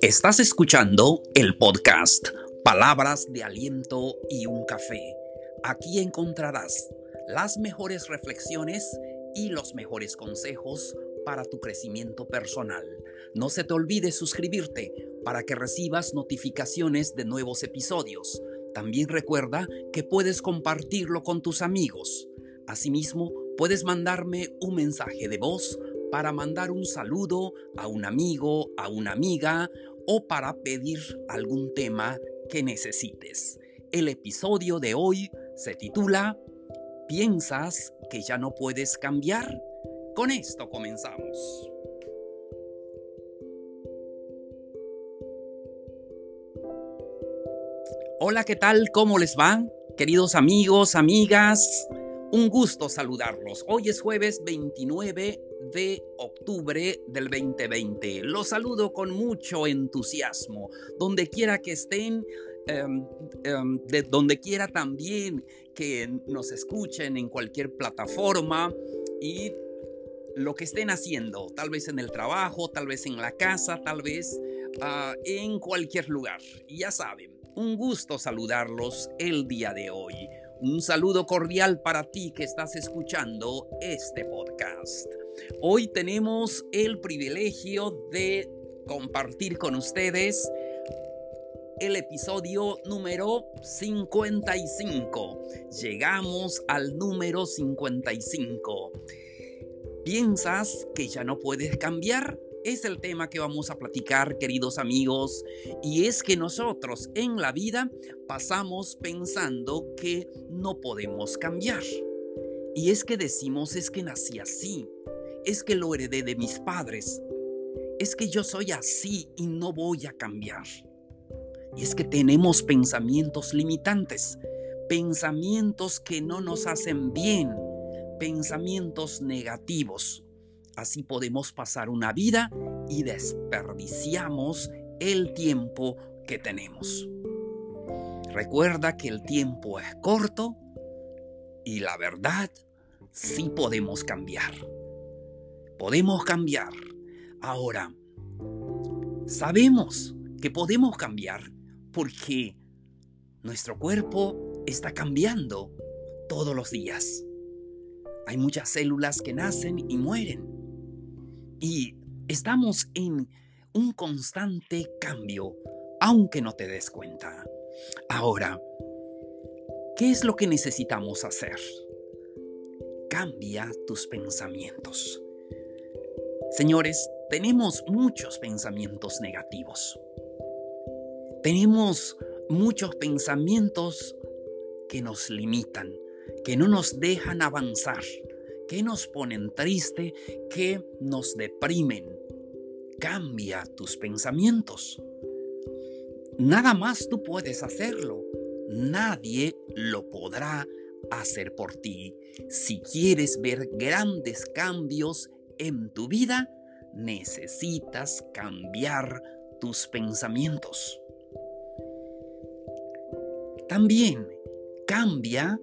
Estás escuchando el podcast Palabras de Aliento y un Café. Aquí encontrarás las mejores reflexiones y los mejores consejos para tu crecimiento personal. No se te olvide suscribirte para que recibas notificaciones de nuevos episodios. También recuerda que puedes compartirlo con tus amigos. Asimismo, puedes mandarme un mensaje de voz para mandar un saludo a un amigo, a una amiga o para pedir algún tema que necesites. El episodio de hoy se titula ¿Piensas que ya no puedes cambiar? Con esto comenzamos. Hola, ¿qué tal? ¿Cómo les va? Queridos amigos, amigas, un gusto saludarlos. Hoy es jueves 29 de octubre del 2020. Los saludo con mucho entusiasmo, donde quiera que estén, em, em, de donde quiera también que nos escuchen en cualquier plataforma y lo que estén haciendo, tal vez en el trabajo, tal vez en la casa, tal vez ah, en cualquier lugar. Ya saben, un gusto saludarlos el día de hoy. Un saludo cordial para ti que estás escuchando este podcast. Hoy tenemos el privilegio de compartir con ustedes el episodio número 55. Llegamos al número 55. ¿Piensas que ya no puedes cambiar? es el tema que vamos a platicar, queridos amigos, y es que nosotros en la vida pasamos pensando que no podemos cambiar. Y es que decimos, es que nací así, es que lo heredé de mis padres, es que yo soy así y no voy a cambiar. Y es que tenemos pensamientos limitantes, pensamientos que no nos hacen bien, pensamientos negativos. Así podemos pasar una vida y desperdiciamos el tiempo que tenemos. Recuerda que el tiempo es corto y la verdad sí podemos cambiar. Podemos cambiar. Ahora, sabemos que podemos cambiar porque nuestro cuerpo está cambiando todos los días. Hay muchas células que nacen y mueren y estamos en un constante cambio, aunque no te des cuenta. Ahora, ¿qué es lo que necesitamos hacer? Cambia tus pensamientos. Señores, tenemos muchos pensamientos negativos. Tenemos muchos pensamientos que nos limitan, que no nos dejan avanzar, que nos ponen triste, que nos deprimen. Cambia tus pensamientos. Nada más tú puedes hacerlo. Nadie lo podrá hacer por ti. Si quieres ver grandes cambios en tu vida, necesitas cambiar tus pensamientos. También cambia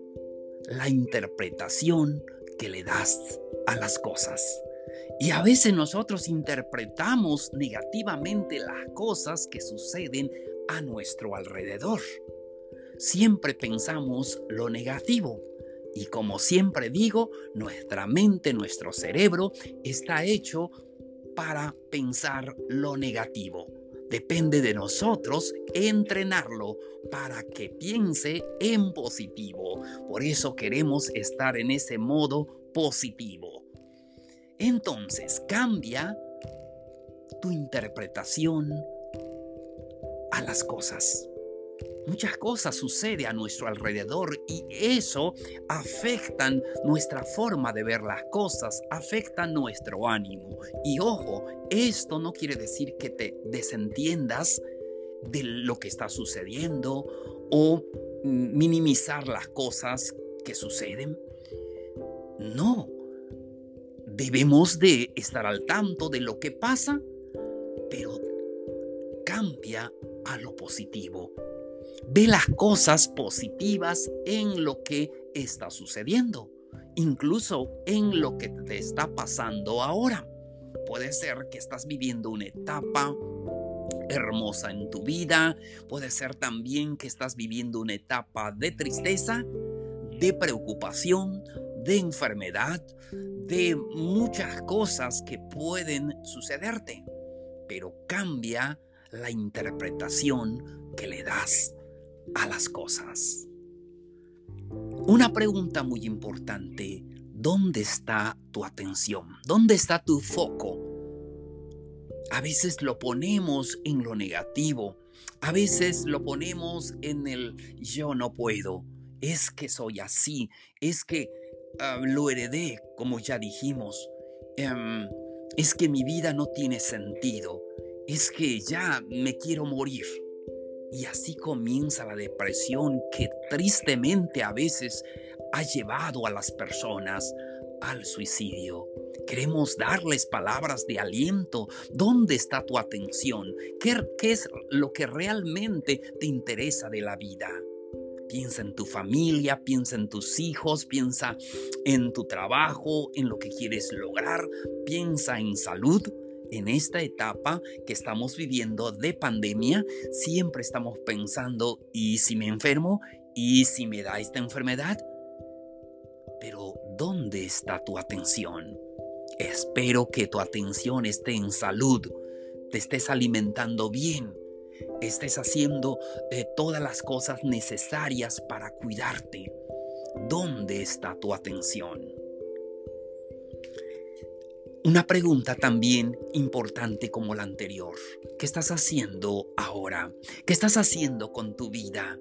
la interpretación que le das a las cosas. Y a veces nosotros interpretamos negativamente las cosas que suceden a nuestro alrededor. Siempre pensamos lo negativo. Y como siempre digo, nuestra mente, nuestro cerebro está hecho para pensar lo negativo. Depende de nosotros entrenarlo para que piense en positivo. Por eso queremos estar en ese modo positivo. Entonces cambia tu interpretación a las cosas. Muchas cosas suceden a nuestro alrededor y eso afecta nuestra forma de ver las cosas, afecta nuestro ánimo. Y ojo, esto no quiere decir que te desentiendas de lo que está sucediendo o minimizar las cosas que suceden. No, debemos de estar al tanto de lo que pasa, pero cambia a lo positivo Ve las cosas positivas en lo que está sucediendo, incluso en lo que te está pasando ahora. Puede ser que estás viviendo una etapa hermosa en tu vida, puede ser también que estás viviendo una etapa de tristeza, de preocupación, de enfermedad, de muchas cosas que pueden sucederte, pero cambia la interpretación que le das a las cosas. Una pregunta muy importante, ¿dónde está tu atención? ¿Dónde está tu foco? A veces lo ponemos en lo negativo, a veces lo ponemos en el yo no puedo, es que soy así, es que ah, lo heredé, como ya dijimos, em, es que mi vida no tiene sentido, es que ya me quiero morir. Y así comienza la depresión que tristemente a veces ha llevado a las personas al suicidio. Queremos darles palabras de aliento. ¿Dónde está tu atención? ¿Qué, es lo que realmente te interesa de la vida? Piensa en tu familia, piensa en tus hijos, piensa en tu trabajo, en lo que quieres lograr, piensa en salud, en esta etapa que estamos viviendo de pandemia, siempre estamos pensando, ¿y si me enfermo? ¿Y si me da esta enfermedad? Pero, ¿dónde está tu atención? Espero que tu atención esté en salud, te estés alimentando bien, estés haciendo eh, todas las cosas necesarias para cuidarte. ¿Dónde está tu atención? Una pregunta también importante como la anterior. ¿Qué estás haciendo ahora? ¿Qué estás haciendo con tu vida?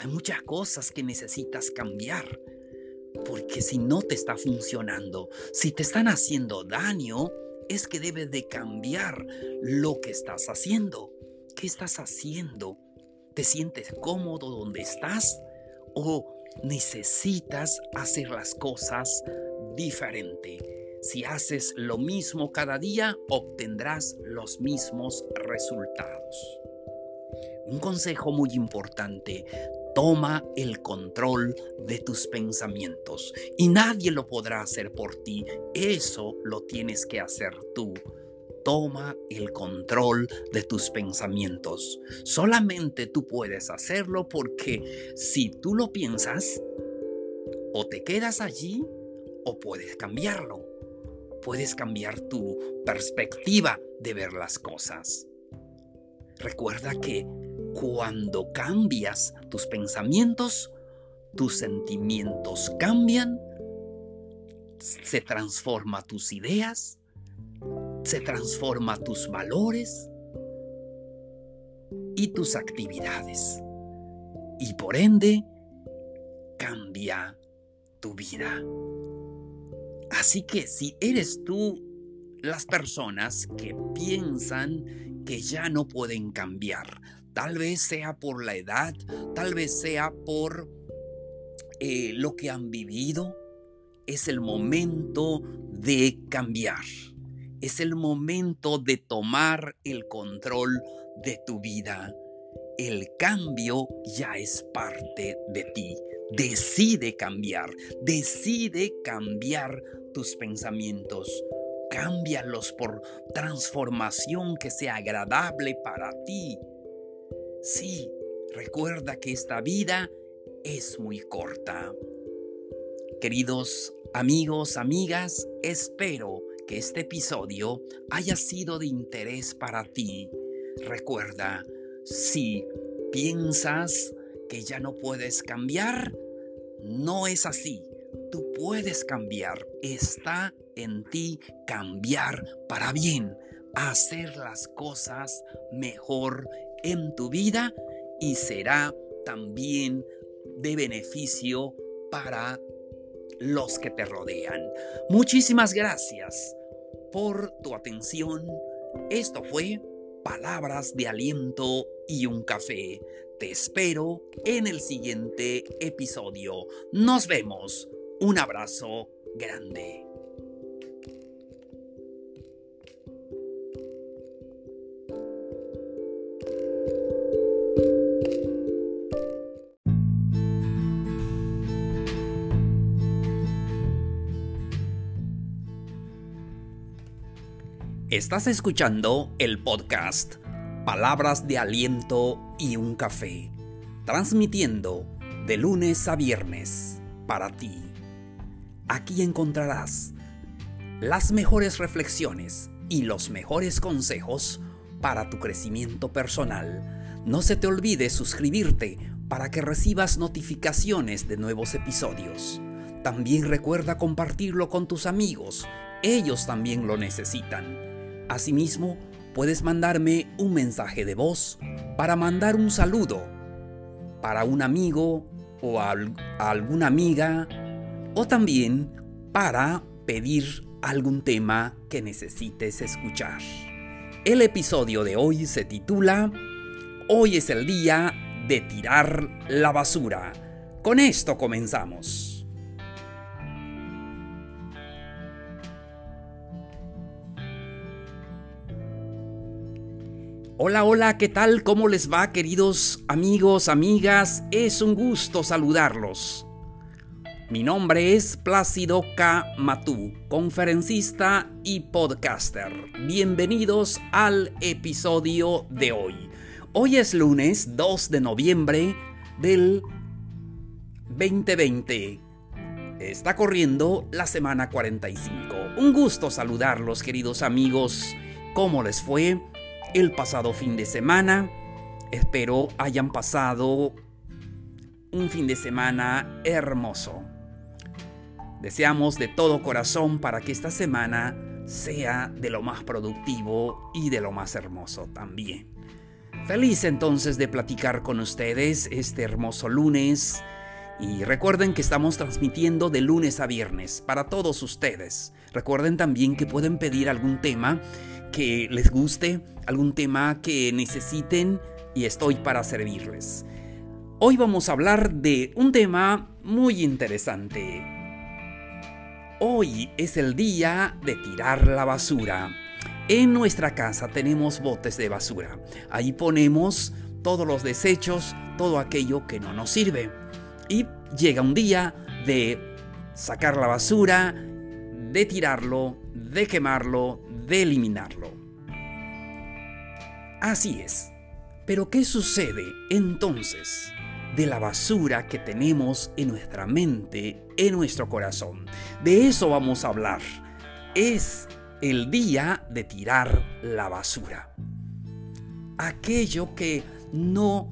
Hay muchas cosas que necesitas cambiar. Porque si no te está funcionando, si te están haciendo daño, es que debes de cambiar lo que estás haciendo. ¿Qué estás haciendo? ¿Te sientes cómodo donde estás? ¿O necesitas hacer las cosas diferente? Si haces lo mismo cada día, obtendrás los mismos resultados. Un consejo muy importante, toma el control de tus pensamientos y nadie lo podrá hacer por ti, eso lo tienes que hacer tú. Toma el control de tus pensamientos. Solamente tú puedes hacerlo porque si tú lo piensas, o te quedas allí o puedes cambiarlo puedes cambiar tu perspectiva de ver las cosas. Recuerda que cuando cambias tus pensamientos, tus sentimientos cambian, se transforma tus ideas, se transforma tus valores y tus actividades. Y por ende, cambia tu vida. Así que si eres tú las personas que piensan que ya no pueden cambiar, tal vez sea por la edad, tal vez sea por eh, lo que han vivido, es el momento de cambiar. Es el momento de tomar el control de tu vida. El cambio ya es parte de ti. Decide cambiar, decide cambiar tus pensamientos. Cámbialos por transformación que sea agradable para ti. Sí, recuerda que esta vida es muy corta. Queridos amigos, amigas, espero que este episodio haya sido de interés para ti. Recuerda, si piensas que ya no puedes cambiar, no es así tú puedes cambiar. Está en ti cambiar para bien, hacer las cosas mejor en tu vida y será también de beneficio para los que te rodean. Muchísimas gracias por tu atención. Esto fue Palabras de Aliento y un Café. Te espero en el siguiente episodio. Nos vemos. Un abrazo grande. Estás escuchando el podcast palabras de aliento y un café, transmitiendo de lunes a viernes para ti. Aquí encontrarás las mejores reflexiones y los mejores consejos para tu crecimiento personal. No se te olvide suscribirte para que recibas notificaciones de nuevos episodios. También recuerda compartirlo con tus amigos, ellos también lo necesitan. Asimismo, puedes mandarme un mensaje de voz para mandar un saludo para un amigo o a, alguna amiga o también para pedir algún tema que necesites escuchar. El episodio de hoy se titula Hoy es el día de tirar la basura. Con esto comenzamos. Hola, hola, ¿qué tal? ¿Cómo les va, queridos amigos, amigas? Es un gusto saludarlos. Mi nombre es Plácido K. Matú, conferencista y podcaster. Bienvenidos al episodio de hoy. Hoy es lunes 2 de noviembre del 2020. Está corriendo la semana 45. Un gusto saludarlos, queridos amigos. ¿Cómo les fue? el pasado fin de semana. Espero hayan pasado un fin de semana hermoso. Deseamos de todo corazón para que esta semana sea de lo más productivo y de lo más hermoso también. Feliz entonces de platicar con ustedes este hermoso lunes y recuerden que estamos transmitiendo de lunes a viernes para todos ustedes. Recuerden también que pueden pedir algún tema que les guste, algún tema que necesiten y estoy para servirles. Hoy vamos a hablar de un tema muy interesante. Hoy es el día de tirar la basura. En nuestra casa tenemos botes de basura. Ahí ponemos todos los desechos, todo aquello que no nos sirve. Y llega un día de sacar la basura, de tirarlo, de quemarlo, de eliminarlo. Así es. Pero ¿qué sucede entonces de la basura que tenemos en nuestra mente, en nuestro corazón? De eso vamos a hablar. Es el día de tirar la basura. Aquello que no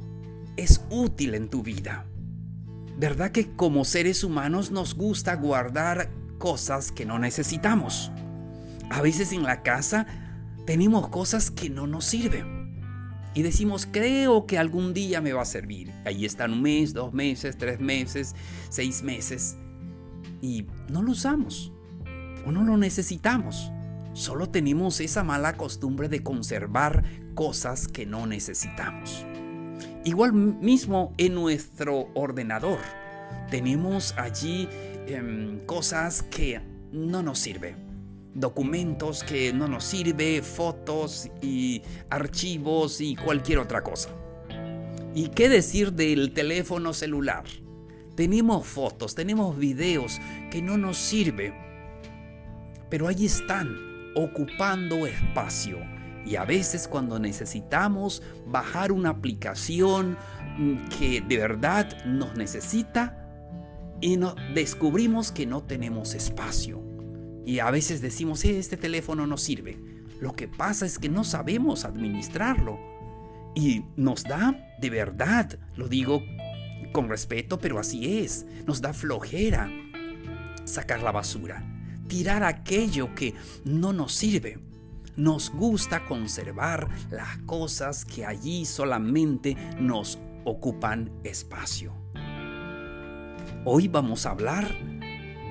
es útil en tu vida. ¿Verdad que como seres humanos nos gusta guardar cosas que no necesitamos? A veces en la casa tenemos cosas que no nos sirven. Y decimos, creo que algún día me va a servir. Ahí están un mes, dos meses, tres meses, seis meses. Y no lo usamos. O no lo necesitamos. Solo tenemos esa mala costumbre de conservar cosas que no necesitamos. Igual mismo en nuestro ordenador. Tenemos allí em, cosas que no nos sirven documentos que no nos sirve, fotos y archivos y cualquier otra cosa. ¿Y qué decir del teléfono celular? Tenemos fotos, tenemos videos que no nos sirven, pero ahí están, ocupando espacio. Y a veces cuando necesitamos bajar una aplicación que de verdad nos necesita, y no, descubrimos que no tenemos espacio. Y a veces decimos, eh, este teléfono no sirve. Lo que pasa es que no sabemos administrarlo. Y nos da, de verdad, lo digo con respeto, pero así es, nos da flojera sacar la basura, tirar aquello que no nos sirve. Nos gusta conservar las cosas que allí solamente nos ocupan espacio. Hoy vamos a hablar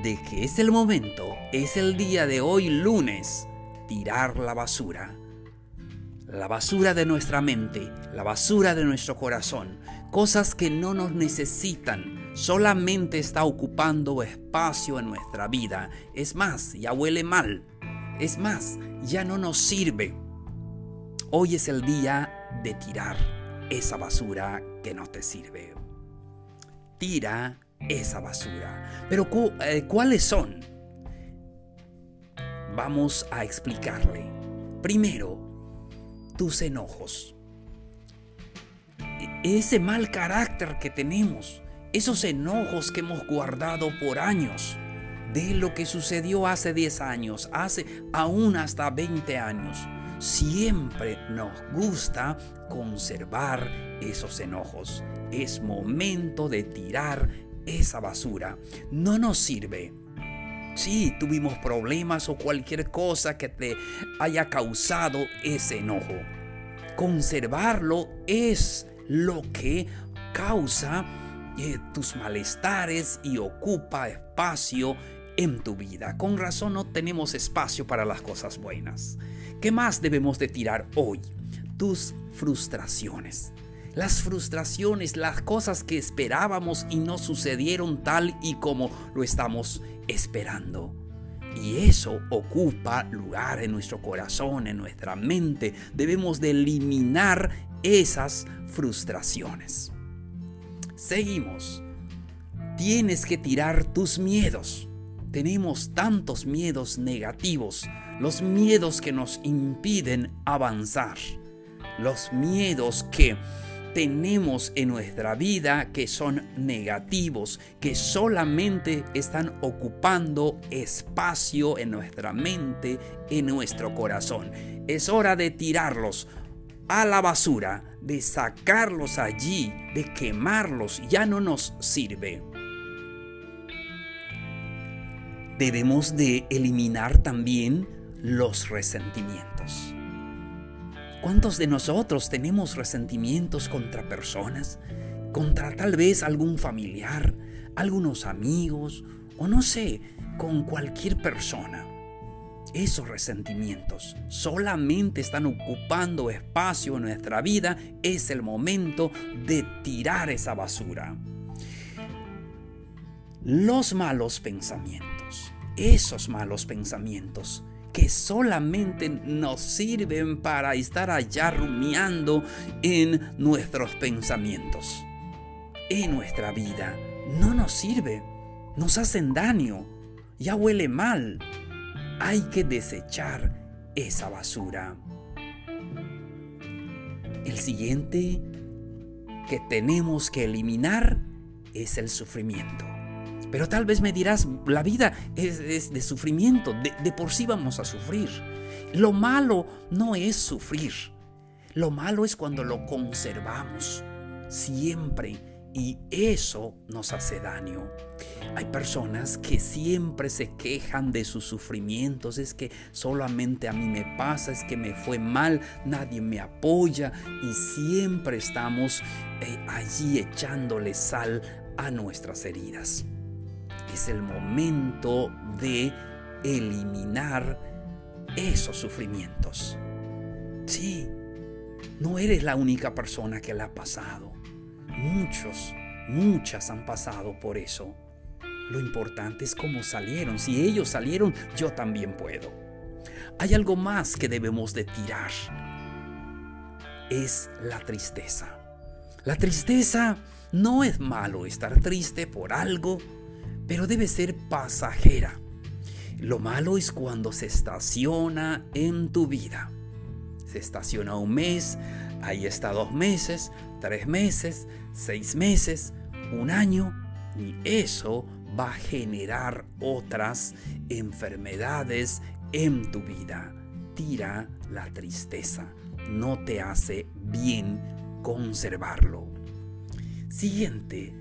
de que es el momento, es el día de hoy lunes, tirar la basura. La basura de nuestra mente, la basura de nuestro corazón, cosas que no nos necesitan, solamente está ocupando espacio en nuestra vida. Es más, ya huele mal. Es más, ya no nos sirve. Hoy es el día de tirar esa basura que no te sirve. Tira esa basura. Pero eh, ¿cuáles son? Vamos a explicarle. Primero, tus enojos. ese mal carácter que tenemos, esos enojos que hemos guardado por años, de lo que sucedió hace 10 años, hace aún hasta 20 años. Siempre nos gusta conservar esos enojos. Es momento de tirar esa basura. No nos sirve. Si tuvimos problemas o cualquier cosa que te haya causado ese enojo. Conservarlo es lo que causa eh, tus malestares y ocupa espacio en tu vida. Con razón no tenemos espacio para las cosas buenas. ¿Qué más debemos de tirar hoy? Tus frustraciones. Las frustraciones, las cosas que esperábamos y no sucedieron tal y como lo estamos esperando. Y eso ocupa lugar en nuestro corazón, en nuestra mente. Debemos de eliminar esas frustraciones. Seguimos. Tienes que tirar tus miedos. Tenemos tantos miedos negativos, los miedos que nos impiden avanzar, los miedos que tenemos en nuestra vida que son negativos, que solamente están ocupando espacio en nuestra mente, en nuestro corazón. Es hora de tirarlos a la basura, de sacarlos allí, de quemarlos, ya no nos sirve. Debemos de eliminar también los resentimientos. ¿Cuántos de nosotros tenemos resentimientos contra personas? Contra tal vez algún familiar, algunos amigos o no sé, con cualquier persona. Esos resentimientos solamente están ocupando espacio en nuestra vida. Es el momento de tirar esa basura. Los malos pensamientos, esos malos pensamientos que solamente nos sirven para estar allá rumiando en nuestros pensamientos, en nuestra vida. No nos sirve, nos hacen daño, ya huele mal. Hay que desechar esa basura. El siguiente que tenemos que eliminar es el sufrimiento. Pero tal vez me dirás, la vida es, de sufrimiento, de, por sí vamos a sufrir. Lo malo no es sufrir, lo malo es cuando lo conservamos siempre y eso nos hace daño. Hay personas que siempre se quejan de sus sufrimientos, es que solamente a mí me pasa, es que me fue mal, nadie me apoya y siempre estamos eh, allí echándole sal a nuestras heridas es el momento de eliminar esos sufrimientos. Sí, no eres la única persona que la ha pasado. Muchos, muchas han pasado por eso. Lo importante es cómo salieron. Si ellos salieron, yo también puedo. Hay algo más que debemos de tirar. Es la tristeza. La tristeza no es malo estar triste por algo pero debe ser pasajera. Lo malo es cuando se estaciona en tu vida. Se estaciona un mes, ahí está dos meses, tres meses, seis meses, un año, y eso va a generar otras enfermedades en tu vida. Tira la tristeza, no te hace bien conservarlo. Siguiente,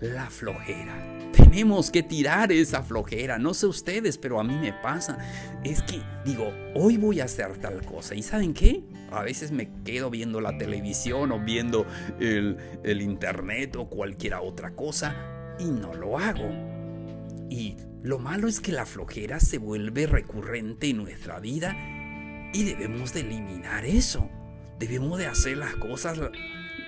la flojera tenemos que tirar esa flojera. No sé ustedes, pero a mí me pasa. Es que digo, hoy voy a hacer tal cosa. ¿Y saben qué? A veces me quedo viendo la televisión o viendo el, internet o cualquier otra cosa y no lo hago. Y lo malo es que la flojera se vuelve recurrente en nuestra vida y debemos de eliminar eso. Debemos de hacer las cosas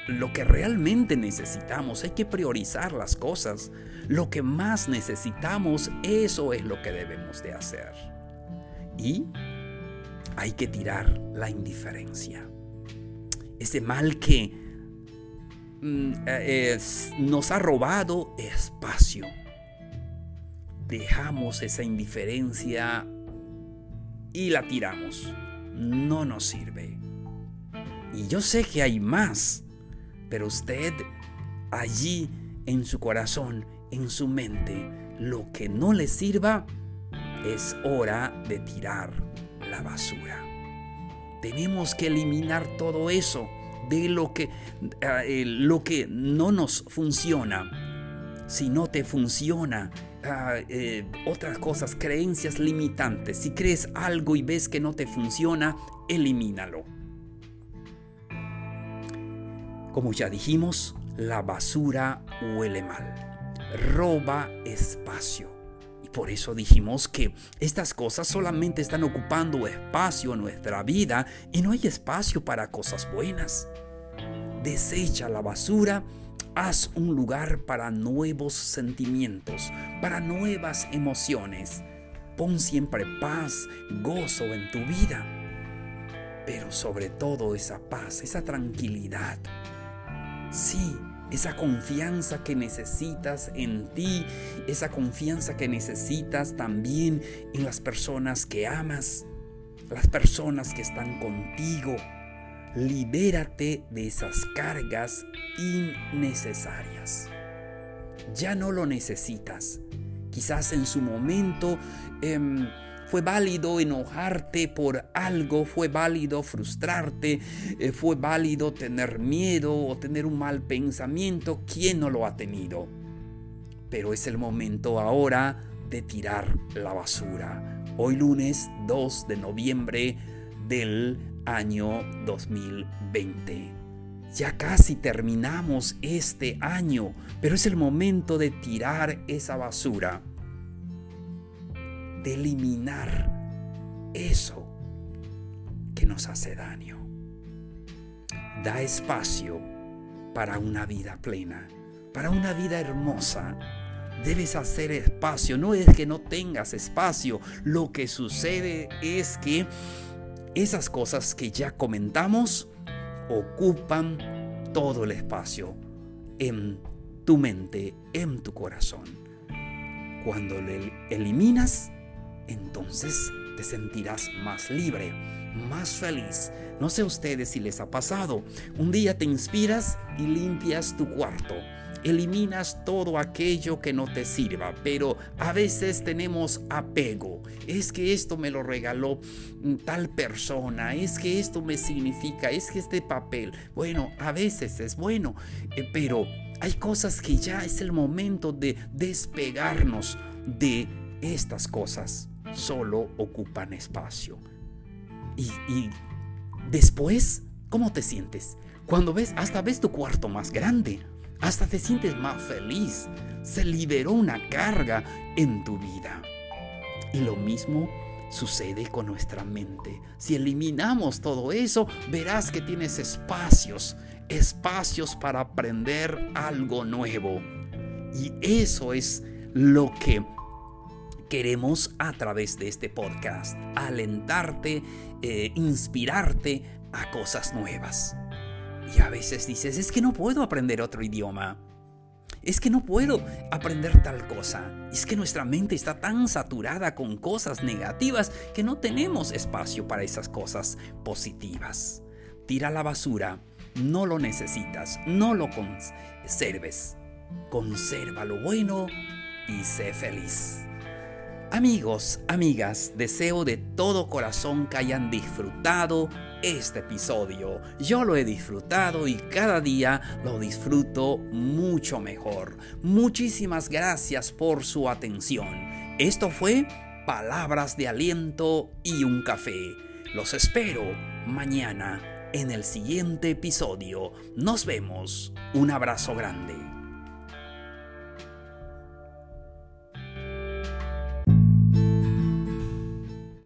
lo que realmente necesitamos. Hay que priorizar las cosas. Lo que más necesitamos, eso es lo que debemos de hacer. Y hay que tirar la indiferencia. Ese mal que mm, eh, nos ha robado espacio. Dejamos esa indiferencia y la tiramos. No nos sirve. Y yo sé que hay más Pero usted allí en su corazón, en su mente, lo que no le sirva, es hora de tirar la basura. Tenemos que eliminar todo eso de lo que, eh, lo que no nos funciona. Si no te funciona, ah, eh, otras cosas, creencias limitantes. Si crees algo y ves que no te funciona, elimínalo. Como ya dijimos, la basura huele mal, roba espacio. Y por eso dijimos que estas cosas solamente están ocupando espacio en nuestra vida y no hay espacio para cosas buenas. Desecha la basura, haz un lugar para nuevos sentimientos, para nuevas emociones. Pon siempre paz, gozo en tu vida, pero sobre todo esa paz, esa tranquilidad Sí, esa confianza que necesitas en ti, esa confianza que necesitas también en las personas que amas, las personas que están contigo. Libérate de esas cargas innecesarias. Ya no lo necesitas. Quizás en su momento... Em, fue válido enojarte por algo, fue válido frustrarte, eh, fue válido tener miedo o tener un mal pensamiento. ¿Quién no lo ha tenido? Pero es el momento ahora de tirar la basura. Hoy lunes 2 de noviembre del año 2020. Ya casi terminamos este año, pero es el momento de tirar esa basura de eliminar eso que nos hace daño. Da espacio para una vida plena, para una vida hermosa. Debes hacer espacio, no es que no tengas espacio, lo que sucede es que esas cosas que ya comentamos ocupan todo el espacio en tu mente, en tu corazón. Cuando le eliminas, entonces te sentirás más libre, más feliz. No sé ustedes si les ha pasado. Un día te inspiras y limpias tu cuarto. Eliminas todo aquello que no te sirva, pero a veces tenemos apego. Es que esto me lo regaló tal persona, es que esto me significa, es que este papel, bueno, a veces es bueno, eh, pero hay cosas que ya es el momento de despegarnos de estas cosas solo ocupan espacio. Y, después, ¿cómo te sientes? Cuando ves, hasta ves tu cuarto más grande, hasta te sientes más feliz. Se liberó una carga en tu vida. Y lo mismo sucede con nuestra mente. Si eliminamos todo eso, verás que tienes espacios, espacios para aprender algo nuevo. Y eso es lo que queremos a través de este podcast alentarte, eh, inspirarte a cosas nuevas. Y a veces dices, es que no puedo aprender otro idioma. Es que no puedo aprender tal cosa. Es que nuestra mente está tan saturada con cosas negativas que no tenemos espacio para esas cosas positivas. Tira la basura, no lo necesitas, no lo conserves. Conserva lo bueno y sé feliz. Amigos, amigas, deseo de todo corazón que hayan disfrutado este episodio. Yo lo he disfrutado y cada día lo disfruto mucho mejor. Muchísimas gracias por su atención. Esto fue Palabras de Aliento y un Café. Los espero mañana en el siguiente episodio. Nos vemos. Un abrazo grande.